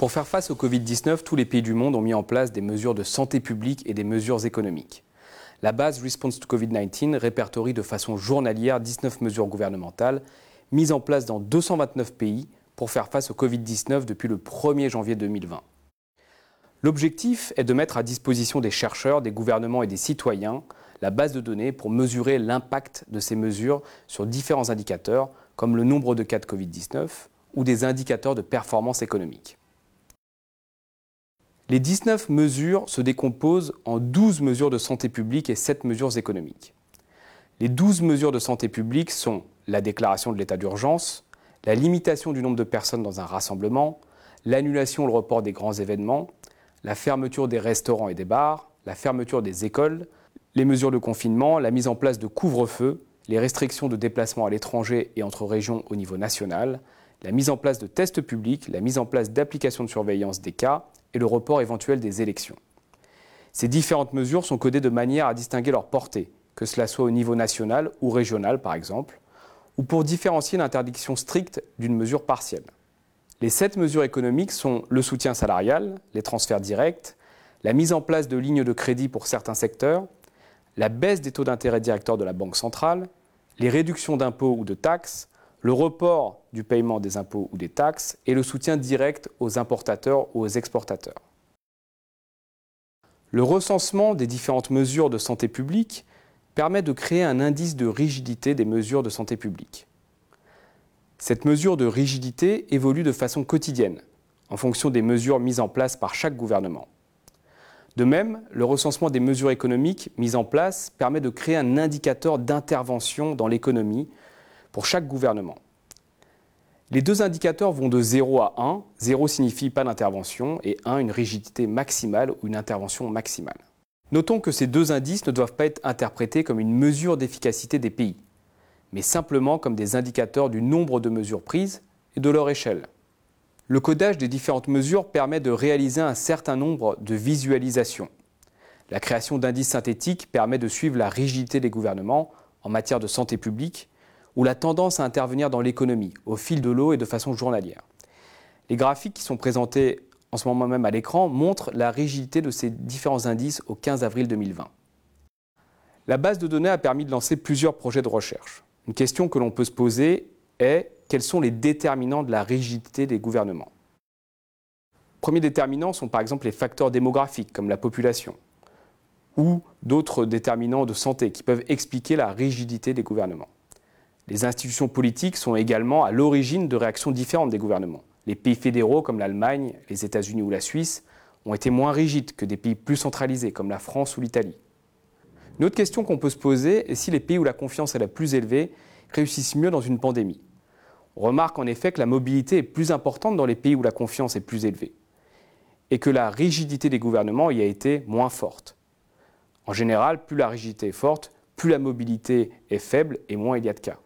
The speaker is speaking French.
Pour faire face au Covid-19, tous les pays du monde ont mis en place des mesures de santé publique et des mesures économiques. La base Response to Covid-19 répertorie de façon journalière 19 mesures gouvernementales mises en place dans 229 pays pour faire face au Covid-19 depuis le 1er janvier 2020. L'objectif est de mettre à disposition des chercheurs, des gouvernements et des citoyens la base de données pour mesurer l'impact de ces mesures sur différents indicateurs comme le nombre de cas de Covid-19 ou des indicateurs de performance économique. Les 19 mesures se décomposent en 12 mesures de santé publique et 7 mesures économiques. Les 12 mesures de santé publique sont la déclaration de l'état d'urgence, la limitation du nombre de personnes dans un rassemblement, l'annulation ou le report des grands événements, la fermeture des restaurants et des bars, la fermeture des écoles, les mesures de confinement, la mise en place de couvre-feu, les restrictions de déplacement à l'étranger et entre régions au niveau national, la mise en place de tests publics, la mise en place d'applications de surveillance des cas et le report éventuel des élections. Ces différentes mesures sont codées de manière à distinguer leur portée, que cela soit au niveau national ou régional par exemple, ou pour différencier l'interdiction stricte d'une mesure partielle. Les sept mesures économiques sont le soutien salarial, les transferts directs, la mise en place de lignes de crédit pour certains secteurs, la baisse des taux d'intérêt directeurs de la Banque centrale, les réductions d'impôts ou de taxes, le report du paiement des impôts ou des taxes et le soutien direct aux importateurs ou aux exportateurs. Le recensement des différentes mesures de santé publique permet de créer un indice de rigidité des mesures de santé publique. Cette mesure de rigidité évolue de façon quotidienne, en fonction des mesures mises en place par chaque gouvernement. De même, le recensement des mesures économiques mises en place permet de créer un indicateur d'intervention dans l'économie pour chaque gouvernement. Les deux indicateurs vont de 0 à 1. 0 signifie pas d'intervention et 1 une rigidité maximale ou une intervention maximale. Notons que ces deux indices ne doivent pas être interprétés comme une mesure d'efficacité des pays, mais simplement comme des indicateurs du nombre de mesures prises et de leur échelle. Le codage des différentes mesures permet de réaliser un certain nombre de visualisations. La création d'indices synthétiques permet de suivre la rigidité des gouvernements en matière de santé publique ou la tendance à intervenir dans l'économie au fil de l'eau et de façon journalière. Les graphiques qui sont présentés en ce moment même à l'écran montrent la rigidité de ces différents indices au 15 avril 2020. La base de données a permis de lancer plusieurs projets de recherche. Une question que l'on peut se poser est quels sont les déterminants de la rigidité des gouvernements? Premiers déterminants sont par exemple les facteurs démographiques comme la population ou d'autres déterminants de santé qui peuvent expliquer la rigidité des gouvernements. Les institutions politiques sont également à l'origine de réactions différentes des gouvernements. Les pays fédéraux comme l'Allemagne, les États-Unis ou la Suisse ont été moins rigides que des pays plus centralisés comme la France ou l'Italie. Une autre question qu'on peut se poser est si les pays où la confiance est la plus élevée réussissent mieux dans une pandémie. On remarque en effet que la mobilité est plus importante dans les pays où la confiance est plus élevée et que la rigidité des gouvernements y a été moins forte. En général, plus la rigidité est forte, plus la mobilité est faible et moins il y a de cas.